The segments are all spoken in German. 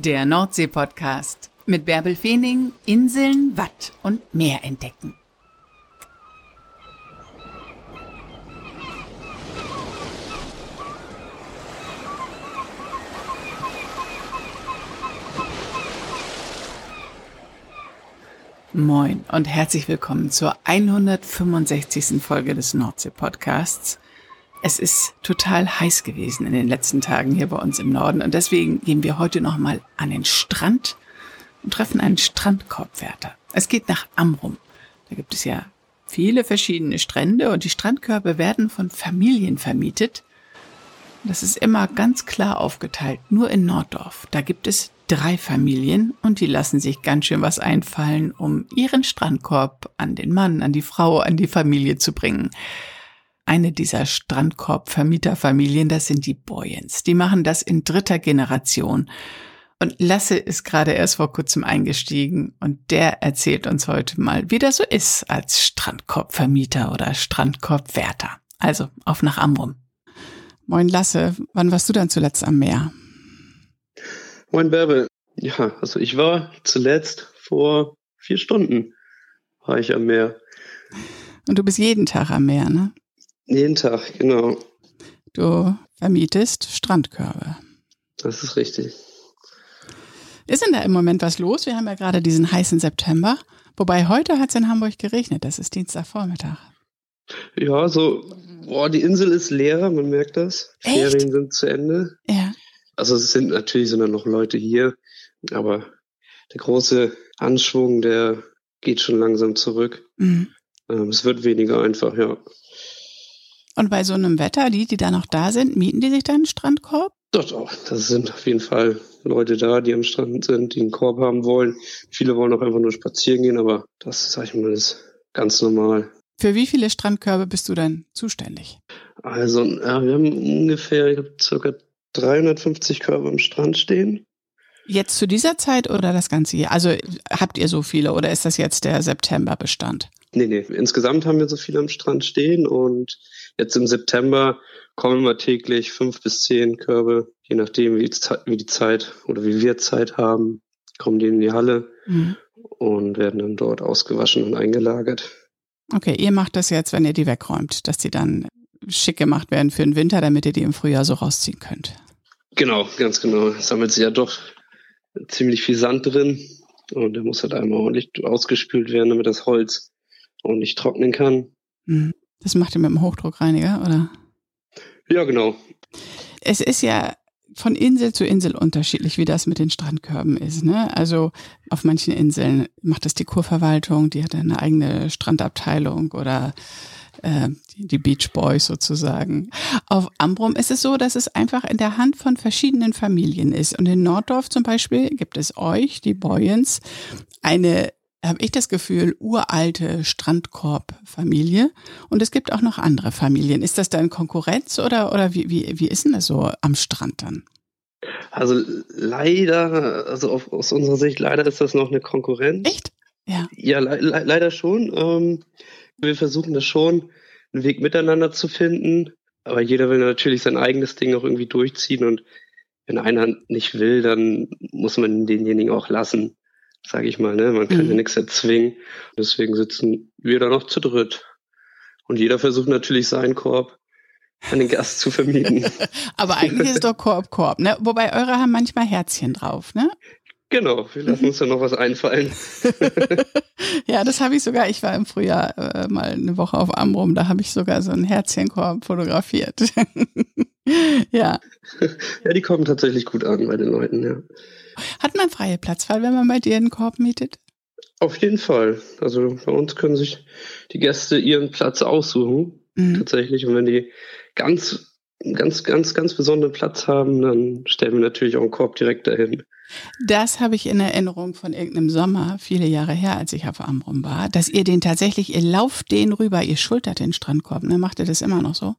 Der Nordsee-Podcast mit Bärbel Feening, Inseln, Watt und Meer entdecken. Moin und herzlich willkommen zur 165. Folge des Nordsee-Podcasts. Es ist total heiß gewesen in den letzten Tagen hier bei uns im Norden und deswegen gehen wir heute nochmal an den Strand und treffen einen Strandkorbwärter. Es geht nach Amrum. Da gibt es ja viele verschiedene Strände und die Strandkörbe werden von Familien vermietet. Das ist immer ganz klar aufgeteilt. Nur in Norddorf. Da gibt es drei Familien und die lassen sich ganz schön was einfallen, um ihren Strandkorb an den Mann, an die Frau, an die Familie zu bringen eine dieser Strandkorb-Vermieterfamilien, das sind die Boyens. Die machen das in dritter Generation. Und Lasse ist gerade erst vor kurzem eingestiegen und der erzählt uns heute mal, wie das so ist als Strandkorbvermieter oder Strandkorbwärter. Also auf nach Amrum. Moin Lasse, wann warst du dann zuletzt am Meer? Moin Bärbel. Ja, also ich war zuletzt vor vier Stunden war ich am Meer. Und du bist jeden Tag am Meer, ne? Jeden Tag, genau. Du vermietest Strandkörbe. Das ist richtig. Ist denn da im Moment was los? Wir haben ja gerade diesen heißen September. Wobei heute hat es in Hamburg geregnet. Das ist Dienstagvormittag. Ja, so, boah, die Insel ist leer, man merkt das. Echt? Ferien sind zu Ende. Ja. Also es sind natürlich sind da noch Leute hier, aber der große Anschwung, der geht schon langsam zurück. Mhm. Ähm, es wird weniger einfach, ja. Und bei so einem Wetter, die, die da noch da sind, mieten die sich dann einen Strandkorb? Doch, doch. Das sind auf jeden Fall Leute da, die am Strand sind, die einen Korb haben wollen. Viele wollen auch einfach nur spazieren gehen, aber das, sag ich mal, ist ganz normal. Für wie viele Strandkörbe bist du denn zuständig? Also, ja, wir haben ungefähr, glaube, circa 350 Körbe am Strand stehen. Jetzt zu dieser Zeit oder das ganze Jahr? Also habt ihr so viele oder ist das jetzt der Septemberbestand? Nee, nee. Insgesamt haben wir so viele am Strand stehen und jetzt im September kommen immer täglich fünf bis zehn Körbe, je nachdem, wie, wie die Zeit oder wie wir Zeit haben, kommen die in die Halle Mhm. und werden dann dort ausgewaschen und eingelagert. Okay, ihr macht das jetzt, wenn ihr die wegräumt, dass die dann schick gemacht werden für den Winter, damit ihr die im Frühjahr so rausziehen könnt. Genau, ganz genau. Es sammelt sich ja doch ziemlich viel Sand drin und der muss halt einmal ordentlich ausgespült werden, damit das Holz ordentlich trocknen kann. Mhm. Das macht ihr mit dem Hochdruckreiniger, oder? Ja, genau. Es ist ja von Insel zu Insel unterschiedlich, wie das mit den Strandkörben ist. Ne? Also auf manchen Inseln macht das die Kurverwaltung, die hat eine eigene Strandabteilung oder äh, die Beach Boys sozusagen. Auf Ambrum ist es so, dass es einfach in der Hand von verschiedenen Familien ist. Und in Norddorf zum Beispiel gibt es euch, die Boyens, eine habe ich das Gefühl, uralte Strandkorb-Familie. Und es gibt auch noch andere Familien. Ist das dann Konkurrenz oder, oder wie, wie, wie ist denn das so am Strand dann? Also leider, also auf, aus unserer Sicht, leider ist das noch eine Konkurrenz. Echt? Ja. Ja, le le leider schon. Ähm, wir versuchen das schon, einen Weg miteinander zu finden. Aber jeder will natürlich sein eigenes Ding auch irgendwie durchziehen. Und wenn einer nicht will, dann muss man denjenigen auch lassen, sage ich mal. Ne? Man kann Mhm. ja nichts erzwingen. Deswegen sitzen wir da noch zu dritt. Und jeder versucht natürlich seinen Korb an den Gast zu vermieten. Aber eigentlich ist doch Korb, Korb, ne? Wobei eure haben manchmal Herzchen drauf, ne? genau, wir lassen uns da noch was einfallen. ja, das habe ich sogar, ich war im Frühjahr äh, mal eine Woche auf Amrum, da habe ich sogar so einen Herzchenkorb fotografiert. ja. Ja, die kommen tatsächlich gut an bei den Leuten, ja. Hat man freie Platzwahl, wenn man bei dir einen Korb mietet? Auf jeden Fall. Also bei uns können sich die Gäste ihren Platz aussuchen, Mhm. tatsächlich. Und wenn die ganz, ganz, ganz, ganz besonderen Platz haben, dann stellen wir natürlich auch einen Korb direkt dahin. Das habe ich in Erinnerung von irgendeinem Sommer, viele Jahre her, als ich auf Amrum war, dass ihr den tatsächlich, ihr lauft den rüber, ihr schultert den Strandkorb, ne? Macht ihr das immer noch so?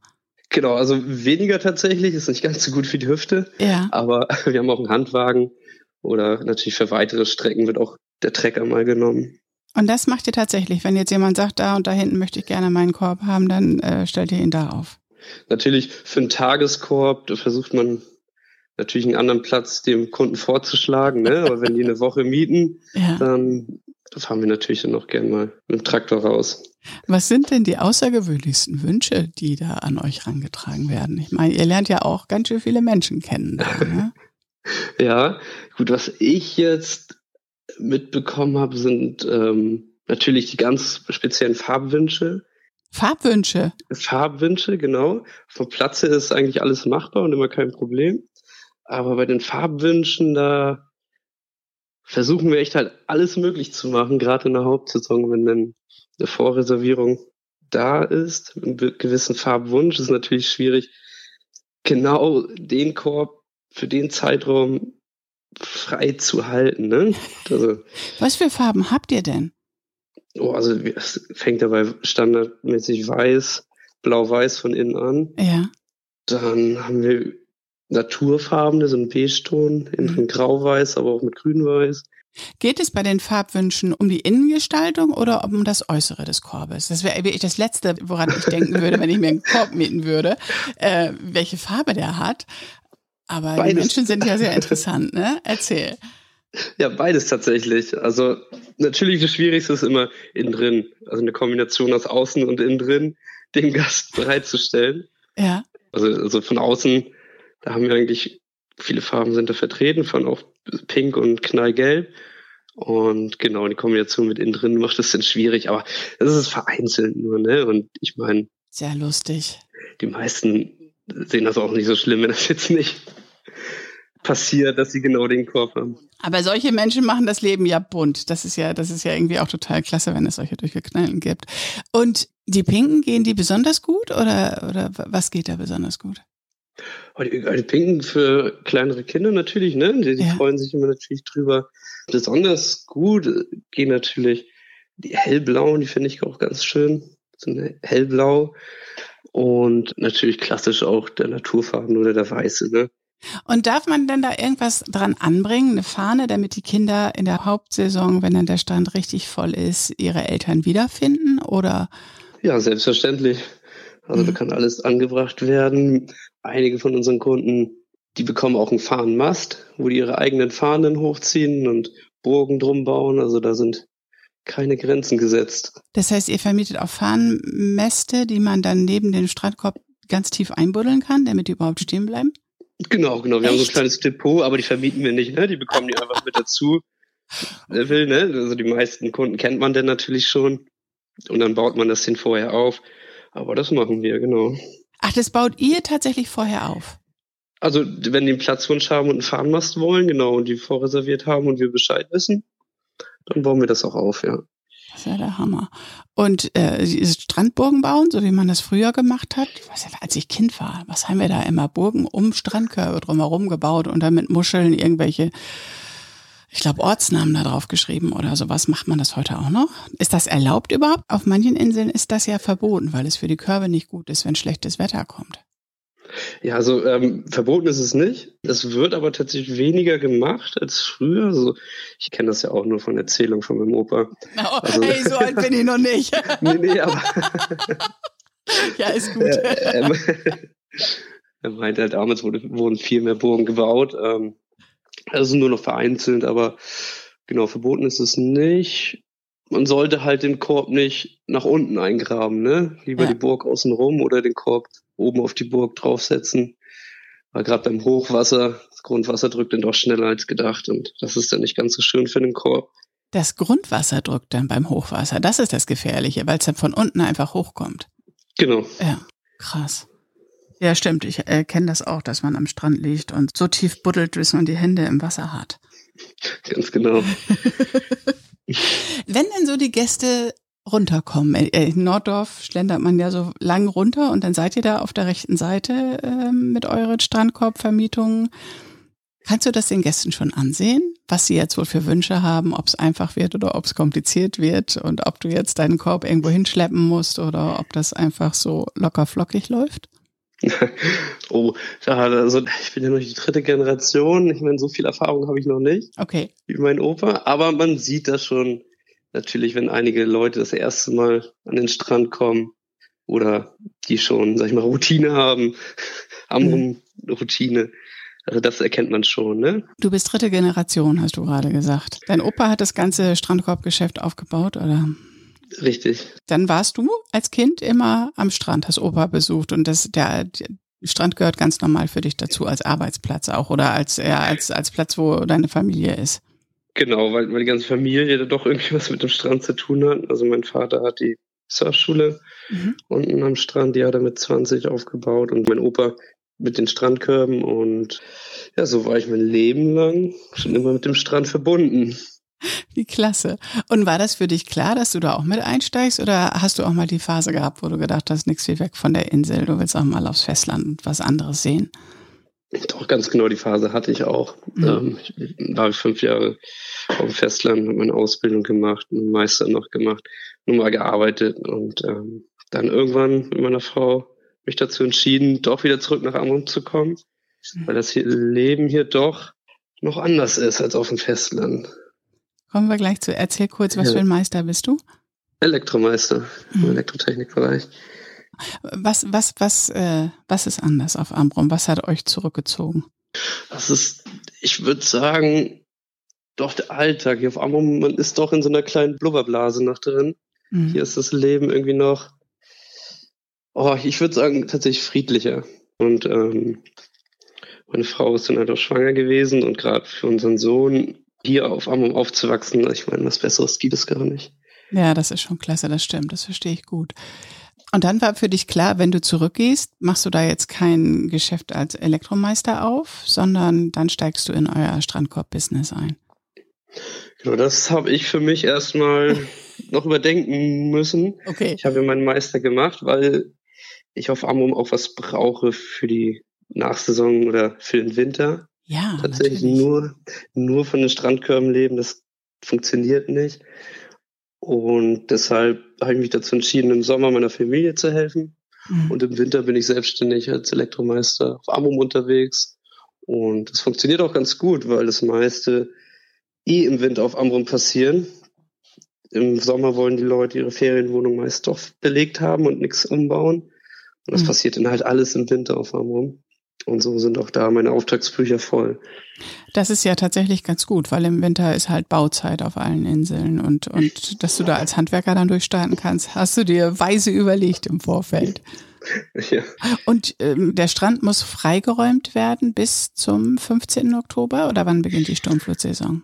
Genau, also weniger tatsächlich, ist nicht ganz so gut für die Hüfte, Ja. aber wir haben auch einen Handwagen oder natürlich für weitere Strecken wird auch der Trecker mal genommen. Und das macht ihr tatsächlich. Wenn jetzt jemand sagt, da und da hinten möchte ich gerne meinen Korb haben, dann äh, stellt ihr ihn da auf. Natürlich für einen Tageskorb, da versucht man natürlich einen anderen Platz dem Kunden vorzuschlagen, ne? aber wenn die eine Woche mieten, ja. dann fahren wir natürlich dann auch gern mal mit dem Traktor raus. Was sind denn die außergewöhnlichsten Wünsche, die da an euch rangetragen werden? Ich meine, ihr lernt ja auch ganz schön viele Menschen kennen. Da, ne? ja, gut, was ich jetzt mitbekommen habe, sind ähm, natürlich die ganz speziellen Farbwünsche. Farbwünsche? Farbwünsche, genau. Vom Platze ist eigentlich alles machbar und immer kein Problem. Aber bei den Farbwünschen, da versuchen wir echt halt alles möglich zu machen, gerade in der Hauptsaison, wenn dann eine Vorreservierung da ist, einen gewissen Farbwunsch, ist natürlich schwierig, genau den Korb für den Zeitraum frei zu halten. Ne? Also, Was für Farben habt ihr denn? Oh, also es fängt dabei standardmäßig weiß, blau-weiß von innen an. Ja. Dann haben wir naturfarbene, so ein Beige-Ton, innen mhm. grau-weiß, aber auch mit grün-weiß. Geht es bei den Farbwünschen um die Innengestaltung oder um das Äußere des Korbes? Das wäre wirklich das Letzte, woran ich denken würde, wenn ich mir einen Korb mieten würde, äh, welche Farbe der hat. Aber beides. die Menschen sind ja sehr interessant, ne? Erzähl. Ja, beides tatsächlich. Also natürlich das Schwierigste ist immer innen drin. Also eine Kombination aus außen und innen drin, dem Gast bereitzustellen. Ja. Also, also von außen, da haben wir eigentlich viele Farben sind da vertreten, von auch Pink und Knallgelb. Und genau, die Kombination mit innen drin macht es dann schwierig, aber das ist vereinzelt nur, ne? Und ich meine. Sehr lustig. Die meisten sehen das auch nicht so schlimm, wenn das jetzt nicht passiert, dass sie genau den Korb haben. Aber solche Menschen machen das Leben ja bunt. Das ist ja, das ist ja irgendwie auch total klasse, wenn es solche Durchgeknallen gibt. Und die Pinken, gehen die besonders gut oder, oder was geht da besonders gut? Die, die Pinken für kleinere Kinder natürlich, ne? Die, die ja. freuen sich immer natürlich drüber. Besonders gut gehen natürlich die hellblauen, die finde ich auch ganz schön. So hellblau. Und natürlich klassisch auch der Naturfarben oder der weiße, ne? Und darf man denn da irgendwas dran anbringen, eine Fahne, damit die Kinder in der Hauptsaison, wenn dann der Strand richtig voll ist, ihre Eltern wiederfinden oder? Ja, selbstverständlich. Also mhm. da kann alles angebracht werden. Einige von unseren Kunden, die bekommen auch einen Fahnenmast, wo die ihre eigenen Fahnen hochziehen und Burgen drum bauen. Also da sind keine Grenzen gesetzt. Das heißt, ihr vermietet auch Fahnenmäste, die man dann neben den Strandkorb ganz tief einbuddeln kann, damit die überhaupt stehen bleiben? Genau, genau. Wir Echt? haben so ein kleines Depot, aber die vermieten wir nicht, ne? Die bekommen die einfach mit dazu. Wer will, ne? Also die meisten Kunden kennt man denn natürlich schon. Und dann baut man das hin vorher auf. Aber das machen wir, genau. Ach, das baut ihr tatsächlich vorher auf? Also, wenn die einen Platzwunsch haben und einen Fahnenmast wollen, genau, und die vorreserviert haben und wir Bescheid wissen, dann bauen wir das auch auf, ja. Das ist ja der Hammer. Und äh, Strandburgen bauen, so wie man das früher gemacht hat, was, als ich Kind war, was haben wir da immer? Burgen um Strandkörbe drumherum gebaut und dann mit Muscheln irgendwelche ich glaube, Ortsnamen da drauf geschrieben oder sowas. Macht man das heute auch noch? Ist das erlaubt überhaupt? Auf manchen Inseln ist das ja verboten, weil es für die Körbe nicht gut ist, wenn schlechtes Wetter kommt. Ja, also ähm, verboten ist es nicht. Es wird aber tatsächlich weniger gemacht als früher. Also ich kenne das ja auch nur von Erzählungen von meinem Opa. Oh, also, hey, so alt bin ich noch nicht. nee, nee, aber ja, ist gut. er, er meinte halt, damals wurde, wurden viel mehr Burgen gebaut. Ähm, also nur noch vereinzelt, aber genau, verboten ist es nicht. Man sollte halt den Korb nicht nach unten eingraben, ne? Lieber ja. die Burg außenrum oder den Korb oben auf die Burg draufsetzen. Weil gerade beim Hochwasser, das Grundwasser drückt dann doch schneller als gedacht und das ist dann nicht ganz so schön für den Korb. Das Grundwasser drückt dann beim Hochwasser, das ist das Gefährliche, weil es dann von unten einfach hochkommt. Genau. Ja, krass. Ja, stimmt. Ich äh, kenne das auch, dass man am Strand liegt und so tief buddelt, bis man die Hände im Wasser hat. Ganz genau. Wenn denn so die Gäste runterkommen, äh, in Norddorf schlendert man ja so lang runter und dann seid ihr da auf der rechten Seite äh, mit euren Strandkorbvermietungen. Kannst du das den Gästen schon ansehen, was sie jetzt wohl für Wünsche haben, ob es einfach wird oder ob es kompliziert wird und ob du jetzt deinen Korb irgendwo hinschleppen musst oder ob das einfach so locker flockig läuft? oh, also ich bin ja noch die dritte Generation. Ich meine, so viel Erfahrung habe ich noch nicht. Okay. Wie mein Opa. Aber man sieht das schon natürlich, wenn einige Leute das erste Mal an den Strand kommen oder die schon, sag ich mal, Routine haben, haben mhm. Routine. Also das erkennt man schon, ne? Du bist dritte Generation, hast du gerade gesagt. Dein Opa hat das ganze Strandkorbgeschäft aufgebaut, oder? Richtig. Dann warst du als Kind immer am Strand, hast Opa besucht und das, der, der Strand gehört ganz normal für dich dazu als Arbeitsplatz auch oder als, ja, als, als Platz, wo deine Familie ist. Genau, weil, weil die ganze Familie da doch irgendwie was mit dem Strand zu tun hat. Also mein Vater hat die Surfschule mhm. unten am Strand, die hat er mit 20 aufgebaut und mein Opa mit den Strandkörben und ja, so war ich mein Leben lang schon immer mit dem Strand verbunden. Wie klasse. Und war das für dich klar, dass du da auch mit einsteigst oder hast du auch mal die Phase gehabt, wo du gedacht hast, nichts wie weg von der Insel, du willst auch mal aufs Festland und was anderes sehen? Doch, ganz genau die Phase hatte ich auch. Mhm. Ähm, ich war fünf Jahre auf dem Festland, habe meine Ausbildung gemacht, einen Meister noch gemacht, nur mal gearbeitet und ähm, dann irgendwann mit meiner Frau mich dazu entschieden, doch wieder zurück nach Amrum zu kommen, mhm. weil das hier Leben hier doch noch anders ist als auf dem Festland. Kommen wir gleich zu. Erzähl kurz, was ja. für ein Meister bist du? Elektromeister im mhm. Elektrotechnikbereich. Was, was, was, äh, was ist anders auf Ambrum? Was hat euch zurückgezogen? Das ist, ich würde sagen, doch der Alltag. Hier auf Ambrum, man ist doch in so einer kleinen Blubberblase noch drin. Mhm. Hier ist das Leben irgendwie noch, oh, ich würde sagen, tatsächlich friedlicher. Und ähm, meine Frau ist dann halt auch schwanger gewesen und gerade für unseren Sohn hier auf Amrum aufzuwachsen, ich meine, was Besseres gibt es gar nicht. Ja, das ist schon klasse, das stimmt, das verstehe ich gut. Und dann war für dich klar, wenn du zurückgehst, machst du da jetzt kein Geschäft als Elektromeister auf, sondern dann steigst du in euer Strandkorb-Business ein. Genau, das habe ich für mich erstmal noch überdenken müssen. Okay. Ich habe meinen Meister gemacht, weil ich auf Amrum auch was brauche für die Nachsaison oder für den Winter. Ja, tatsächlich natürlich. nur nur von den Strandkörben leben, das funktioniert nicht. Und deshalb habe ich mich dazu entschieden, im Sommer meiner Familie zu helfen. Mhm. Und im Winter bin ich selbstständig als Elektromeister auf Amrum unterwegs. Und es funktioniert auch ganz gut, weil das meiste eh im Winter auf Amrum passieren. Im Sommer wollen die Leute ihre Ferienwohnung meist doch belegt haben und nichts umbauen. Und das mhm. passiert dann halt alles im Winter auf Amrum. Und so sind auch da meine Auftragsbücher voll. Das ist ja tatsächlich ganz gut, weil im Winter ist halt Bauzeit auf allen Inseln und, und dass du da als Handwerker dann durchstarten kannst, hast du dir weise überlegt im Vorfeld. Ja. Und ähm, der Strand muss freigeräumt werden bis zum 15. Oktober oder wann beginnt die Sturmflutsaison?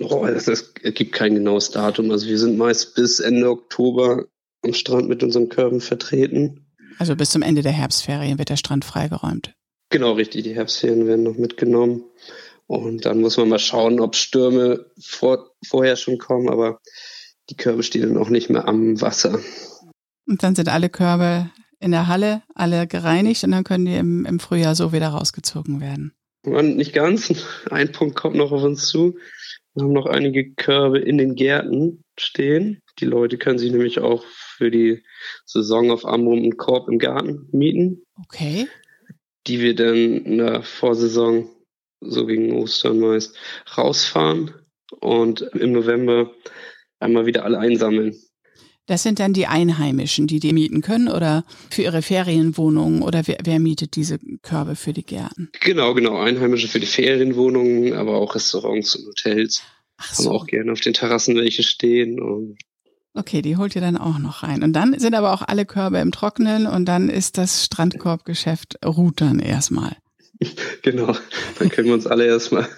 Oh, das, das gibt kein genaues Datum. Also wir sind meist bis Ende Oktober am Strand mit unseren Körben vertreten. Also bis zum Ende der Herbstferien wird der Strand freigeräumt. Genau, richtig. Die Herbstferien werden noch mitgenommen. Und dann muss man mal schauen, ob Stürme vor, vorher schon kommen, aber die Körbe stehen dann auch nicht mehr am Wasser. Und dann sind alle Körbe in der Halle, alle gereinigt und dann können die im, im Frühjahr so wieder rausgezogen werden. Und nicht ganz. Ein Punkt kommt noch auf uns zu. Wir haben noch einige Körbe in den Gärten stehen. Die Leute können sich nämlich auch für die Saison auf Amrum einen Korb im Garten mieten. Okay die wir dann in der Vorsaison, so gegen Ostern meist, rausfahren und im November einmal wieder alle einsammeln. Das sind dann die Einheimischen, die die mieten können oder für ihre Ferienwohnungen oder wer, wer mietet diese Körbe für die Gärten? Genau, genau. Einheimische für die Ferienwohnungen, aber auch Restaurants und Hotels. Ach so. Haben auch gerne auf den Terrassen welche stehen und Okay, die holt ihr dann auch noch rein. Und dann sind aber auch alle Körbe im Trocknen und dann ist das Strandkorbgeschäft ruht dann erstmal. Genau, dann können wir uns alle erstmal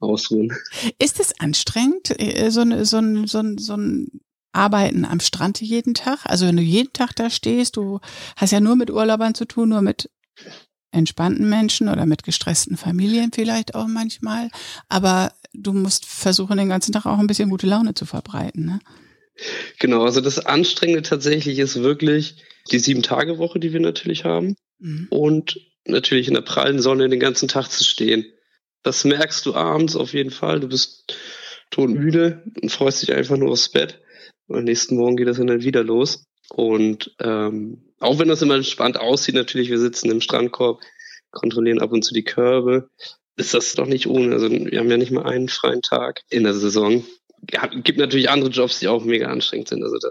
ausruhen. Ist es anstrengend, äh, so ein, so, ein, so, ein, so ein Arbeiten am Strand jeden Tag? Also wenn du jeden Tag da stehst, du hast ja nur mit Urlaubern zu tun, nur mit entspannten Menschen oder mit gestressten Familien vielleicht auch manchmal. Aber du musst versuchen, den ganzen Tag auch ein bisschen gute Laune zu verbreiten. Ne? Genau, also das Anstrengende tatsächlich ist wirklich die Sieben-Tage-Woche, die wir natürlich haben. Mhm. Und natürlich in der prallen Sonne den ganzen Tag zu stehen. Das merkst du abends auf jeden Fall. Du bist todmüde und freust dich einfach nur aufs Bett. Und am nächsten Morgen geht das dann wieder los. Und ähm, auch wenn das immer entspannt aussieht, natürlich, wir sitzen im Strandkorb, kontrollieren ab und zu die Körbe, ist das doch nicht ohne. Also wir haben ja nicht mal einen freien Tag in der Saison gibt natürlich andere Jobs, die auch mega anstrengend sind. Also da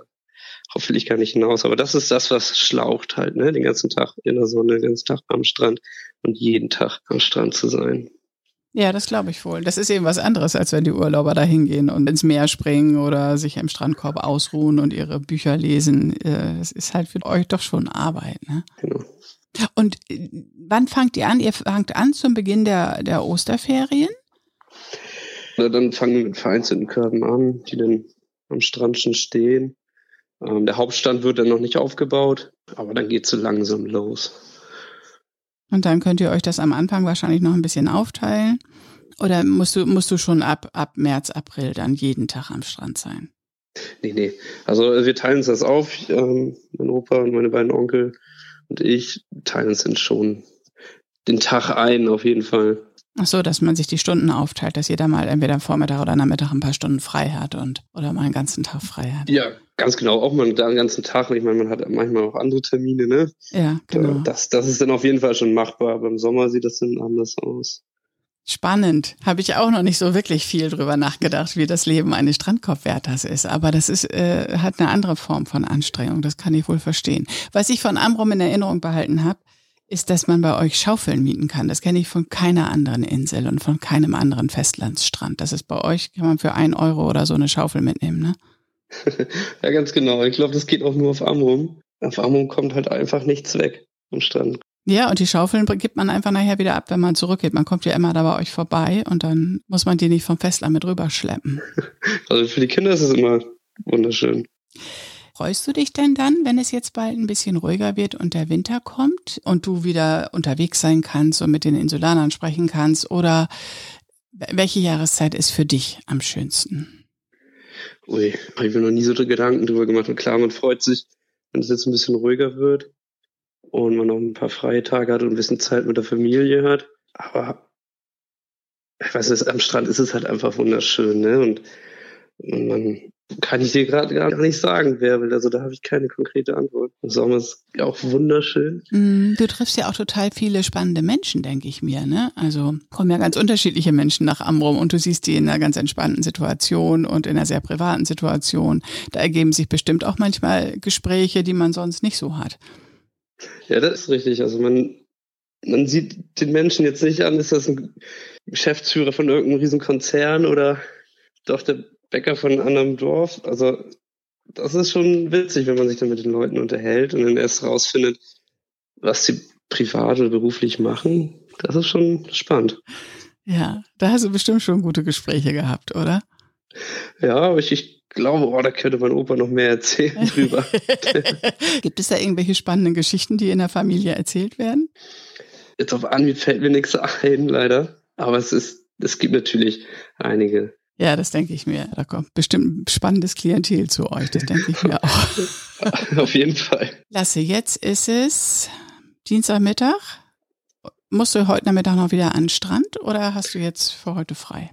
darauf will ich gar nicht hinaus. Aber das ist das, was schlaucht halt, ne? Den ganzen Tag in der Sonne, den ganzen Tag am Strand und jeden Tag am Strand zu sein. Ja, das glaube ich wohl. Das ist eben was anderes, als wenn die Urlauber da hingehen und ins Meer springen oder sich im Strandkorb ausruhen und ihre Bücher lesen. Es äh, ist halt für euch doch schon Arbeit, ne? Genau. Und äh, wann fangt ihr an? Ihr fangt an zum Beginn der, der Osterferien? Na, dann fangen wir mit vereinzelten Körben an, die dann am Strand schon stehen. Ähm, der Hauptstand wird dann noch nicht aufgebaut, aber dann geht es so langsam los. Und dann könnt ihr euch das am Anfang wahrscheinlich noch ein bisschen aufteilen. Oder musst du, musst du schon ab, ab März, April dann jeden Tag am Strand sein? Nee, nee. Also wir teilen uns das auf. Ähm, mein Opa und meine beiden Onkel und ich teilen uns dann schon den Tag ein, auf jeden Fall. Ach so, dass man sich die Stunden aufteilt, dass jeder mal entweder am Vormittag oder Nachmittag ein paar Stunden frei hat und oder mal einen ganzen Tag frei hat. Ja, Ganz genau, auch mal einen ganzen Tag. Ich meine, man hat manchmal auch andere Termine, ne? Ja, genau. Das, das ist dann auf jeden Fall schon machbar, aber im Sommer sieht das dann anders aus. Spannend. Habe ich auch noch nicht so wirklich viel drüber nachgedacht, wie das Leben eines Strandkorbwärters ist. Aber das ist, äh, hat eine andere Form von Anstrengung. Das kann ich wohl verstehen. Was ich von Amrum in Erinnerung behalten habe, ist, dass man bei euch Schaufeln mieten kann. Das kenne ich von keiner anderen Insel und von keinem anderen Festlandsstrand. Das ist bei euch, kann man für ein Euro oder so eine Schaufel mitnehmen, ne? ja, ganz genau. Ich glaube, das geht auch nur auf Amrum. Auf Amrum kommt halt einfach nichts weg vom Strand. Ja, und die Schaufeln gibt man einfach nachher wieder ab, wenn man zurückgeht. Man kommt ja immer da bei euch vorbei und dann muss man die nicht vom Festland mit rüberschleppen. Also für die Kinder ist es immer wunderschön. Freust du dich denn dann, wenn es jetzt bald ein bisschen ruhiger wird und der Winter kommt und du wieder unterwegs sein kannst und mit den Insulanern sprechen kannst? Oder welche Jahreszeit ist für dich am schönsten? Ui, habe ich mir noch nie so Gedanken drüber gemacht. Und klar, man freut sich, wenn es jetzt ein bisschen ruhiger wird und man noch ein paar freie Tage hat und ein bisschen Zeit mit der Familie hat. Aber ich weiß nicht, am Strand ist es halt einfach wunderschön, ne? Und, und man kann ich dir gerade gar nicht sagen, wer will. Also da habe ich keine konkrete Antwort. Im Sommer ist auch wunderschön. Mm, du triffst ja auch total viele spannende Menschen, denke ich mir. Ne? Also kommen ja ganz unterschiedliche Menschen nach Amrum und du siehst die in einer ganz entspannten Situation und in einer sehr privaten Situation. Da ergeben sich bestimmt auch manchmal Gespräche, die man sonst nicht so hat. Ja, das ist richtig. Also man, man sieht den Menschen jetzt nicht an, ist das ein Geschäftsführer von irgendeinem riesen Konzern oder doch der Bäcker von einem anderen Dorf. Also das ist schon witzig, wenn man sich dann mit den Leuten unterhält und dann erst rausfindet, was sie privat oder beruflich machen. Das ist schon spannend. Ja, da hast du bestimmt schon gute Gespräche gehabt, oder? Ja, aber ich, ich glaube, oh, da könnte mein Opa noch mehr erzählen drüber. Gibt es da irgendwelche spannenden Geschichten, die in der Familie erzählt werden? Jetzt auf Anhieb fällt mir nichts ein, leider. Aber es ist, es gibt natürlich einige. Ja, das denke ich mir. Da kommt bestimmt ein spannendes Klientel zu euch. Das denke ich mir auch. Auf jeden Fall. Lasse, jetzt ist es Dienstagmittag. Musst du heute Nachmittag noch wieder an den Strand oder hast du jetzt für heute frei?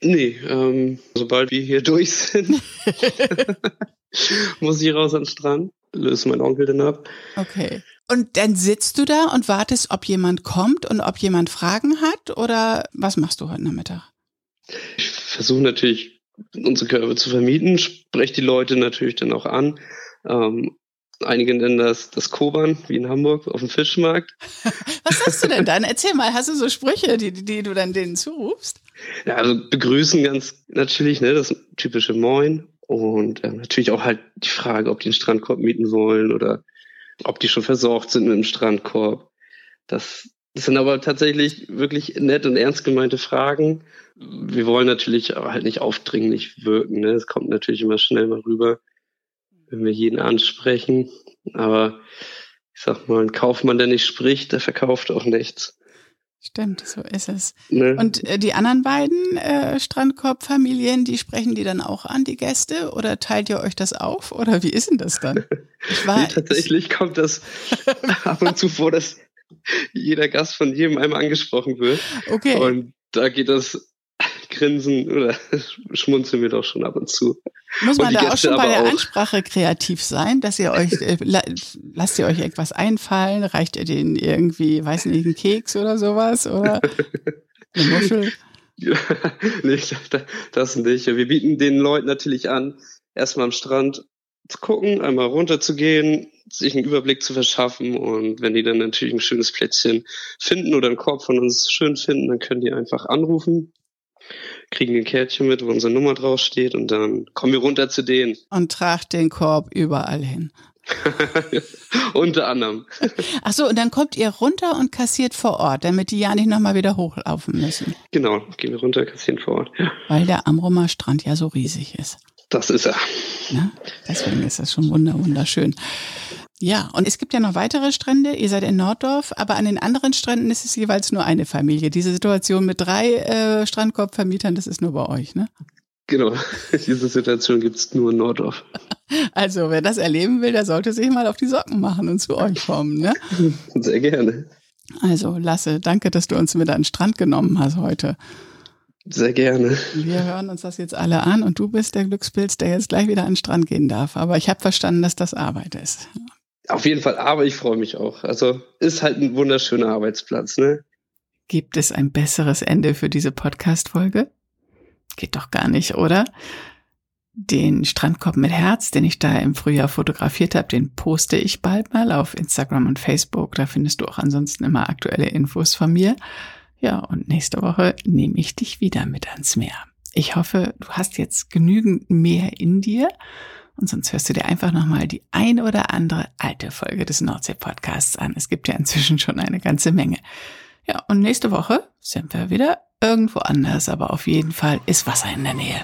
Nee, ähm, sobald wir hier durch sind, muss ich raus an den Strand, löse meinen Onkel dann ab. Okay. Und dann sitzt du da und wartest, ob jemand kommt und ob jemand Fragen hat oder was machst du heute Nachmittag? Ich versuche natürlich, unsere Körbe zu vermieten, spreche die Leute natürlich dann auch an. Ähm, einige nennen das das Koban, wie in Hamburg, auf dem Fischmarkt. Was hast du denn dann? Erzähl mal, hast du so Sprüche, die, die du dann denen zurufst? Ja, also begrüßen ganz natürlich, ne, das typische Moin. Und äh, natürlich auch halt die Frage, ob die einen Strandkorb mieten wollen oder ob die schon versorgt sind mit dem Strandkorb. Das das sind aber tatsächlich wirklich nett und ernst gemeinte Fragen. Wir wollen natürlich aber halt nicht aufdringlich wirken. Ne? Es kommt natürlich immer schnell mal rüber, wenn wir jeden ansprechen. Aber ich sag mal, ein Kaufmann, der nicht spricht, der verkauft auch nichts. Stimmt, so ist es. Ne? Und äh, die anderen beiden äh, Strandkorb-Familien, die sprechen die dann auch an, die Gäste? Oder teilt ihr euch das auf? Oder wie ist denn das dann? Ich war, nee, tatsächlich kommt das ab und zu vor, dass jeder Gast von jedem einmal angesprochen wird. Okay. Und da geht das Grinsen oder schmunzeln wir doch schon ab und zu. Muss man da auch schon bei der auch. Ansprache kreativ sein, dass ihr euch, äh, lasst ihr euch irgendwas einfallen, reicht ihr denen irgendwie, weiß nicht, einen Keks oder sowas oder eine Muschel? nee, das nicht. Wir bieten den Leuten natürlich an, erstmal am Strand zu gucken, einmal runter zu gehen, sich einen Überblick zu verschaffen und wenn die dann natürlich ein schönes Plätzchen finden oder einen Korb von uns schön finden, dann können die einfach anrufen, kriegen ein Kärtchen mit, wo unsere Nummer draufsteht und dann kommen wir runter zu denen. Und tragt den Korb überall hin. Unter anderem. Ach so, und dann kommt ihr runter und kassiert vor Ort, damit die ja nicht nochmal wieder hochlaufen müssen. Genau, gehen wir runter, kassieren vor Ort. Ja. Weil der Amrumer Strand ja so riesig ist. Das ist er. Ne? Deswegen ist das schon wunderschön. Ja, und es gibt ja noch weitere Strände. Ihr seid in Norddorf, aber an den anderen Stränden ist es jeweils nur eine Familie. Diese Situation mit drei äh, Strandkorbvermietern, das ist nur bei euch, ne? Genau, diese Situation gibt's nur in Norddorf. Also, wer das erleben will, der sollte sich mal auf die Socken machen und zu euch kommen, ne? Sehr gerne. Also, Lasse, danke, dass du uns mit an den Strand genommen hast heute. Sehr gerne. Wir hören uns das jetzt alle an und du bist der Glückspilz, der jetzt gleich wieder an den Strand gehen darf. Aber ich habe verstanden, dass das Arbeit ist. Auf jeden Fall, aber ich freue mich auch. Also ist halt ein wunderschöner Arbeitsplatz, ne? Gibt es ein besseres Ende für diese Podcast-Folge? Geht doch gar nicht, oder? Den Strandkorb mit Herz, den ich da im Frühjahr fotografiert habe, den poste ich bald mal auf Instagram und Facebook. Da findest du auch ansonsten immer aktuelle Infos von mir. Ja, und nächste Woche nehme ich dich wieder mit ans Meer. Ich hoffe, du hast jetzt genügend Meer in dir und sonst hörst du dir einfach nochmal die ein oder andere alte Folge des Nordsee-Podcasts an. Es gibt ja inzwischen schon eine ganze Menge. Ja, und nächste Woche sind wir wieder irgendwo anders, aber auf jeden Fall ist Wasser in der Nähe.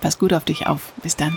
Pass gut auf dich auf. Bis dann.